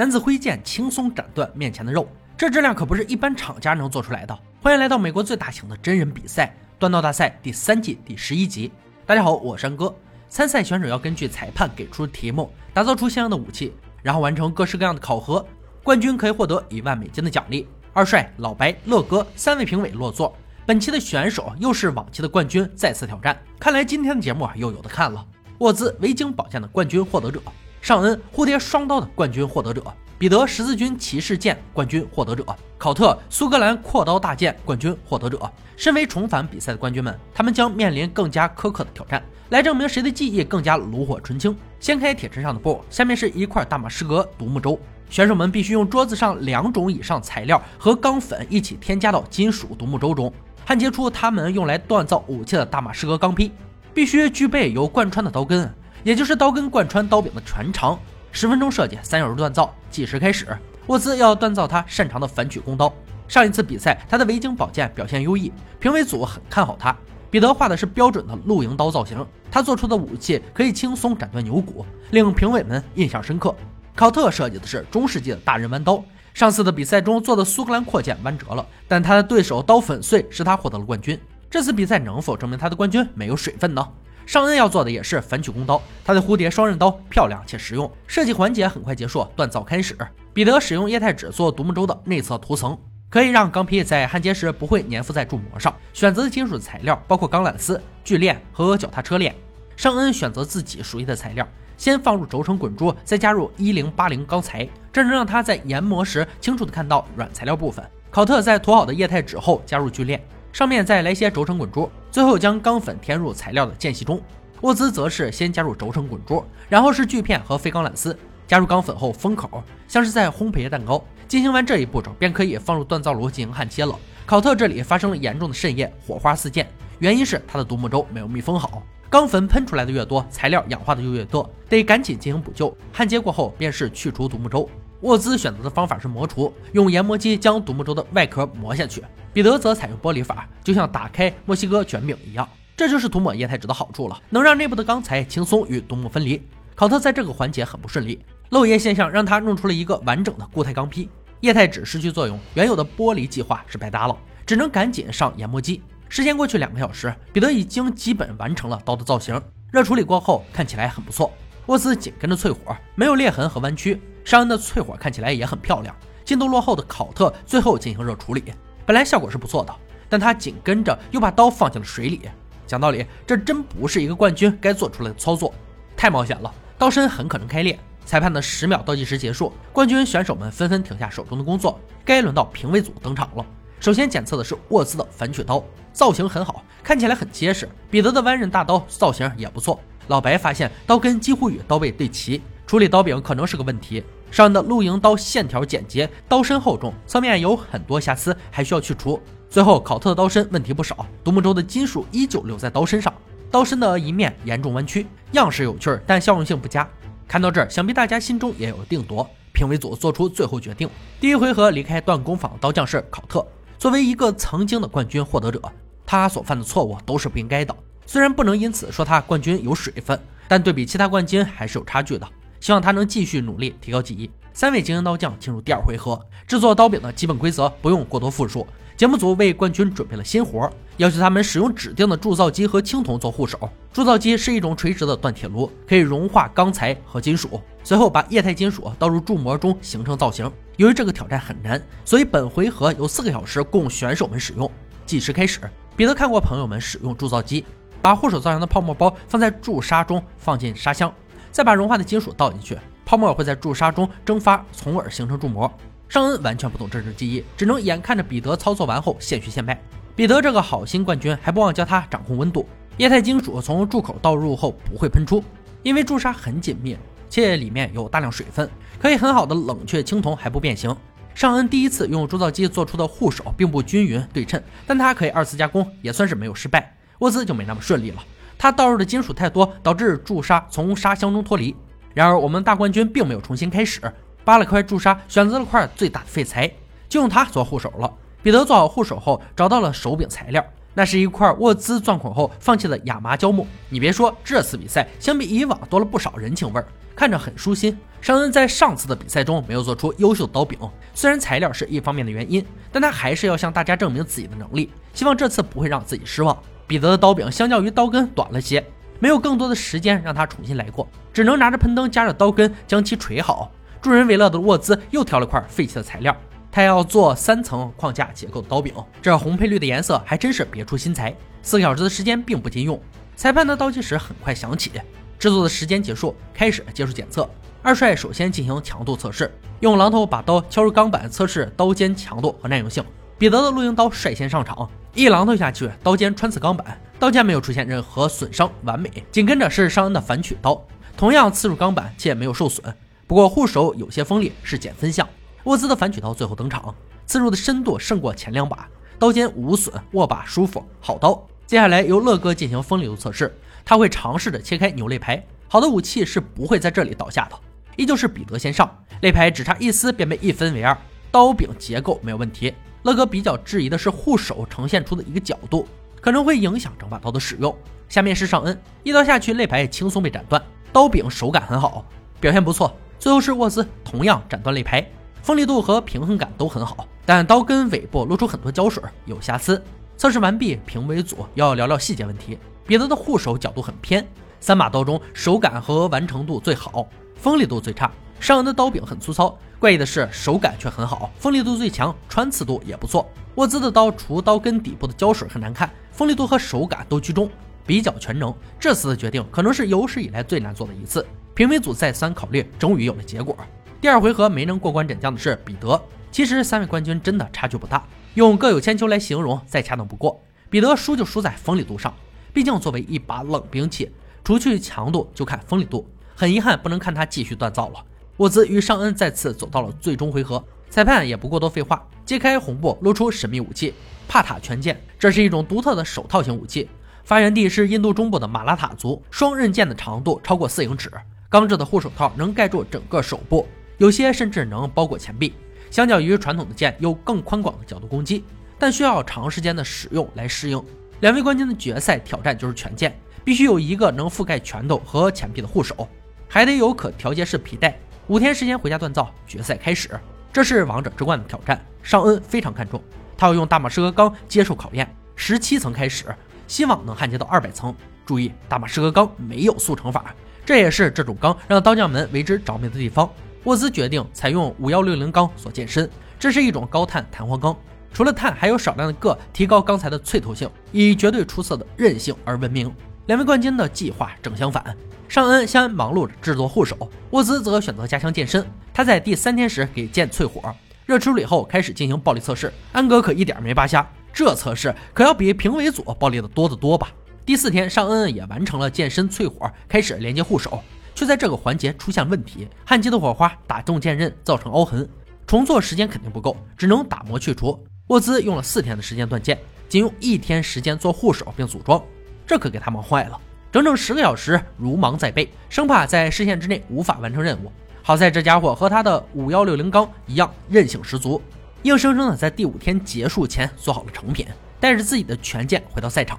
男子挥剑轻松斩断面前的肉，这质量可不是一般厂家能做出来的。欢迎来到美国最大型的真人比赛——断刀大赛第三季第十一集。大家好，我是山哥。参赛选手要根据裁判给出的题目，打造出相应的武器，然后完成各式各样的考核。冠军可以获得一万美金的奖励。二帅、老白、乐哥三位评委落座。本期的选手又是往期的冠军再次挑战，看来今天的节目又有的看了。沃兹维京宝剑的冠军获得者，尚恩蝴蝶双刀的冠军获得者，彼得十字军骑士剑冠军获得者，考特苏格兰阔刀大剑冠军获得者。身为重返比赛的冠军们，他们将面临更加苛刻的挑战，来证明谁的技艺更加炉火纯青。掀开铁砧上的布，下面是一块大马士革独木舟。选手们必须用桌子上两种以上材料和钢粉一起添加到金属独木舟中。焊接出他们用来锻造武器的大马士革钢坯，必须具备有贯穿的刀根，也就是刀根贯穿刀柄的全长。十分钟设计，三小时锻造，计时开始。沃兹要锻造他擅长的反曲弓刀。上一次比赛，他的维京宝剑表现优异，评委组很看好他。彼得画的是标准的露营刀造型，他做出的武器可以轻松斩断牛骨，令评委们印象深刻。考特设计的是中世纪的大人弯刀。上次的比赛中做的苏格兰扩剑弯折了，但他的对手刀粉碎，使他获得了冠军。这次比赛能否证明他的冠军没有水分呢？尚恩要做的也是反曲弓刀，他的蝴蝶双刃刀漂亮且实用。设计环节很快结束，锻造开始。彼得使用液态纸做独木舟的内侧涂层，可以让钢坯在焊接时不会粘附在铸模上。选择的金属材料包括钢缆丝、锯链和脚踏车链。尚恩选择自己熟悉的材料。先放入轴承滚珠，再加入一零八零钢材，这能让他在研磨时清楚地看到软材料部分。考特在涂好的液态纸后加入锯链，上面再来些轴承滚珠，最后将钢粉填入材料的间隙中。沃兹则是先加入轴承滚珠，然后是锯片和废钢缆丝，加入钢粉后封口，像是在烘焙蛋糕。进行完这一步骤，便可以放入锻造炉进行焊接了。考特这里发生了严重的渗液，火花四溅，原因是他的独木舟没有密封好。钢粉喷出来的越多，材料氧化的就越多，得赶紧进行补救。焊接过后便是去除独木舟。沃兹选择的方法是磨除，用研磨机将独木舟的外壳磨下去。彼得则采用玻璃法，就像打开墨西哥卷饼一样。这就是涂抹液态纸的好处了，能让内部的钢材轻松与独木分离。考特在这个环节很不顺利，漏液现象让他弄出了一个完整的固态钢坯。液态纸失去作用，原有的玻璃计划是白搭了，只能赶紧上研磨机。时间过去两个小时，彼得已经基本完成了刀的造型。热处理过后，看起来很不错。沃兹紧跟着淬火，没有裂痕和弯曲。尚恩的淬火看起来也很漂亮。进度落后的考特最后进行热处理，本来效果是不错的，但他紧跟着又把刀放进了水里。讲道理，这真不是一个冠军该做出来的操作，太冒险了，刀身很可能开裂。裁判的十秒倒计时结束，冠军选手们纷纷停下手中的工作，该轮到评委组登场了。首先检测的是沃兹的反曲刀，造型很好，看起来很结实。彼得的弯刃大刀造型也不错。老白发现刀根几乎与刀背对齐，处理刀柄可能是个问题。上的露营刀线条简洁，刀身厚重，侧面有很多瑕疵，还需要去除。最后考特的刀身问题不少，独木舟的金属依旧留在刀身上，刀身的一面严重弯曲，样式有趣儿，但效用性不佳。看到这儿，想必大家心中也有定夺。评委组做出最后决定，第一回合离开锻工坊的刀匠是考特。作为一个曾经的冠军获得者，他所犯的错误都是不应该的。虽然不能因此说他冠军有水分，但对比其他冠军还是有差距的。希望他能继续努力，提高技艺。三位精英刀匠进入第二回合，制作刀柄的基本规则不用过多复述。节目组为冠军准备了新活，要求他们使用指定的铸造机和青铜做护手。铸造机是一种垂直的锻铁炉，可以融化钢材和金属，随后把液态金属倒入铸模中形成造型。由于这个挑战很难，所以本回合有四个小时供选手们使用。计时开始，彼得看过朋友们使用铸造机，把护手造型的泡沫包放在铸砂中，放进砂箱，再把融化的金属倒进去，泡沫会在铸砂中蒸发，从而形成铸模。尚恩完全不懂这种技艺，只能眼看着彼得操作完后现学现卖。彼得这个好心冠军还不忘教他掌控温度。液态金属从铸口倒入后不会喷出，因为铸砂很紧密，且里面有大量水分，可以很好的冷却青铜还不变形。尚恩第一次用铸造机做出的护手并不均匀对称，但他可以二次加工，也算是没有失败。沃兹就没那么顺利了，他倒入的金属太多，导致铸砂从砂箱中脱离。然而我们大冠军并没有重新开始。扒了块铸砂，选择了块最大的废材，就用它做护手了。彼得做好护手后，找到了手柄材料，那是一块沃兹钻孔后放弃的亚麻胶木。你别说，这次比赛相比以往多了不少人情味儿。看着很舒心。尚恩在上次的比赛中没有做出优秀刀柄，虽然材料是一方面的原因，但他还是要向大家证明自己的能力，希望这次不会让自己失望。彼得的刀柄相较于刀根短了些，没有更多的时间让他重新来过，只能拿着喷灯加热刀根将其锤好。助人为乐的沃兹又挑了块废弃的材料，他要做三层框架结构的刀柄，这红配绿的颜色还真是别出心裁。四个小时的时间并不经用，裁判的倒计时很快响起，制作的时间结束，开始接受检测。二帅首先进行强度测试，用榔头把刀敲入钢板测试刀尖强度和耐用性。彼得的露营刀率先上场。一榔头下去，刀尖穿刺钢板，刀尖没有出现任何损伤，完美。紧跟着是尚恩的反曲刀，同样刺入钢板且没有受损，不过护手有些锋利，是减分项。沃兹的反曲刀最后登场，刺入的深度胜过前两把，刀尖无损，握把舒服，好刀。接下来由乐哥进行锋利度测试，他会尝试着切开牛肋排，好的武器是不会在这里倒下的。依旧是彼得先上，肋排只差一丝便被一分为二，刀柄结构没有问题。乐哥比较质疑的是护手呈现出的一个角度，可能会影响整把刀的使用。下面是尚恩，一刀下去，肋排也轻松被斩断，刀柄手感很好，表现不错。最后是沃斯，同样斩断肋排，锋利度和平衡感都很好，但刀根尾部露出很多胶水，有瑕疵。测试完毕，评委组要聊聊细节问题。彼得的护手角度很偏，三把刀中手感和完成度最好，锋利度最差。尚恩的刀柄很粗糙。怪异的是，手感却很好，锋利度最强，穿刺度也不错。沃兹的刀除刀根底部的胶水很难看，锋利度和手感都居中，比较全能。这次的决定可能是有史以来最难做的一次。评委组再三考虑，终于有了结果。第二回合没能过关斩将的是彼得。其实三位冠军真的差距不大，用各有千秋来形容再恰当不过。彼得输就输在锋利度上，毕竟作为一把冷兵器，除去强度就看锋利度。很遗憾不能看他继续锻造了。沃兹与尚恩再次走到了最终回合，裁判也不过多废话，揭开红布，露出神秘武器——帕塔拳剑。这是一种独特的手套型武器，发源地是印度中部的马拉塔族。双刃剑的长度超过四英尺，钢制的护手套能盖住整个手部，有些甚至能包裹前臂。相较于传统的剑，有更宽广的角度攻击，但需要长时间的使用来适应。两位冠军的决赛挑战就是拳剑，必须有一个能覆盖拳头和前臂的护手，还得有可调节式皮带。五天时间回家锻造，决赛开始。这是王者之冠的挑战，尚恩非常看重，他要用大马士革钢接受考验。十七层开始，希望能焊接到二百层。注意，大马士革钢没有速成法，这也是这种钢让刀匠们为之着迷的地方。沃兹决定采用五幺六零钢所健身，这是一种高碳弹簧钢，除了碳，还有少量的铬，提高钢材的脆透性，以绝对出色的韧性而闻名。两位冠军的计划正相反。尚恩先忙碌着制作护手，沃兹则选择加强健身。他在第三天时给剑淬火，热处理后开始进行暴力测试。安格可一点没扒瞎，这测试可要比评委组暴力的多得多吧？第四天，尚恩也完成了健身淬火，开始连接护手，却在这个环节出现问题，焊接的火花打中剑刃，造成凹痕。重做时间肯定不够，只能打磨去除。沃兹用了四天的时间断剑，仅用一天时间做护手并组装，这可给他忙坏了。整整十个小时，如芒在背，生怕在视线之内无法完成任务。好在这家伙和他的五幺六零钢一样，韧性十足，硬生生的在第五天结束前做好了成品，带着自己的权剑回到赛场。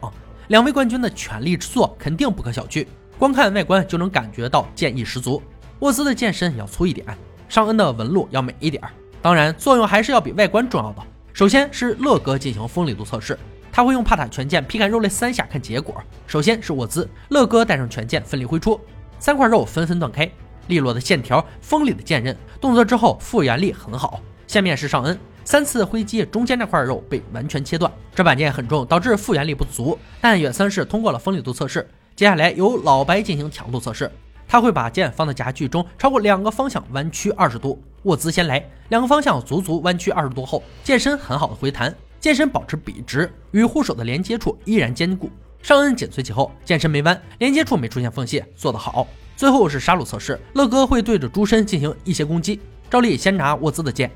两位冠军的全力之作肯定不可小觑，光看外观就能感觉到剑意十足。沃兹的剑身要粗一点，尚恩的纹路要美一点，当然作用还是要比外观重要的。首先是乐哥进行锋利度测试。他会用帕塔拳剑劈砍肉类三下，看结果。首先是沃兹，乐哥带上拳剑奋力挥出，三块肉纷纷断开，利落的线条，锋利的剑刃，动作之后复原力很好。下面是尚恩，三次挥击，中间那块肉被完全切断。这把剑很重，导致复原力不足，但也算是通过了锋利度测试。接下来由老白进行强度测试，他会把剑放在夹具中，超过两个方向弯曲二十度。沃兹先来，两个方向足足弯曲二十度后，剑身很好的回弹。剑身保持笔直，与护手的连接处依然坚固。尚恩紧随其后，剑身没弯，连接处没出现缝隙，做得好。最后是杀戮测试，乐哥会对着猪身进行一些攻击。照例先拿沃兹的剑，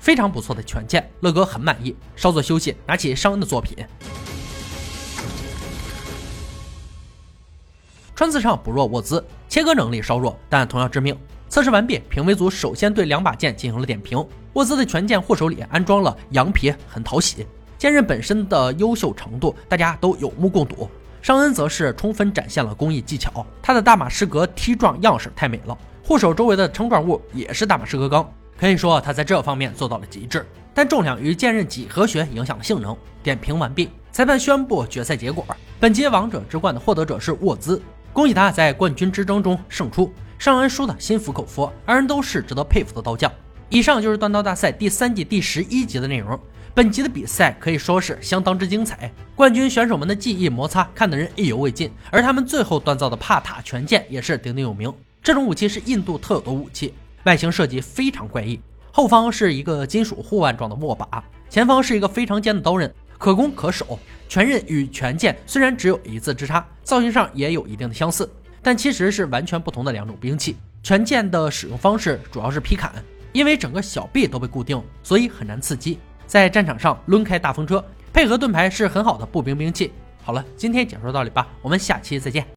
非常不错的拳剑，乐哥很满意。稍作休息，拿起尚恩的作品，穿刺上不弱沃兹，切割能力稍弱，但同样致命。测试完毕，评委组首先对两把剑进行了点评。沃兹的全剑护手里安装了羊皮，很讨喜。剑刃本身的优秀程度，大家都有目共睹。尚恩则是充分展现了工艺技巧，他的大马士革梯状样式太美了，护手周围的撑状物也是大马士革钢，可以说他在这方面做到了极致。但重量与剑刃几何学影响了性能。点评完毕，裁判宣布决赛结果：本届王者之冠的获得者是沃兹，恭喜他在冠军之争中胜出。尚恩输的心服口服，二人都是值得佩服的刀匠。以上就是断刀大赛第三季第十一集的内容。本集的比赛可以说是相当之精彩，冠军选手们的技艺摩擦看得人意犹未尽，而他们最后锻造的帕塔拳剑也是鼎鼎有名。这种武器是印度特有的武器，外形设计非常怪异，后方是一个金属护腕状的握把，前方是一个非常尖的刀刃，可攻可守。拳刃与拳剑虽然只有一字之差，造型上也有一定的相似，但其实是完全不同的两种兵器。拳剑的使用方式主要是劈砍，因为整个小臂都被固定，所以很难刺激。在战场上抡开大风车，配合盾牌是很好的步兵兵器。好了，今天解说到这里吧，我们下期再见。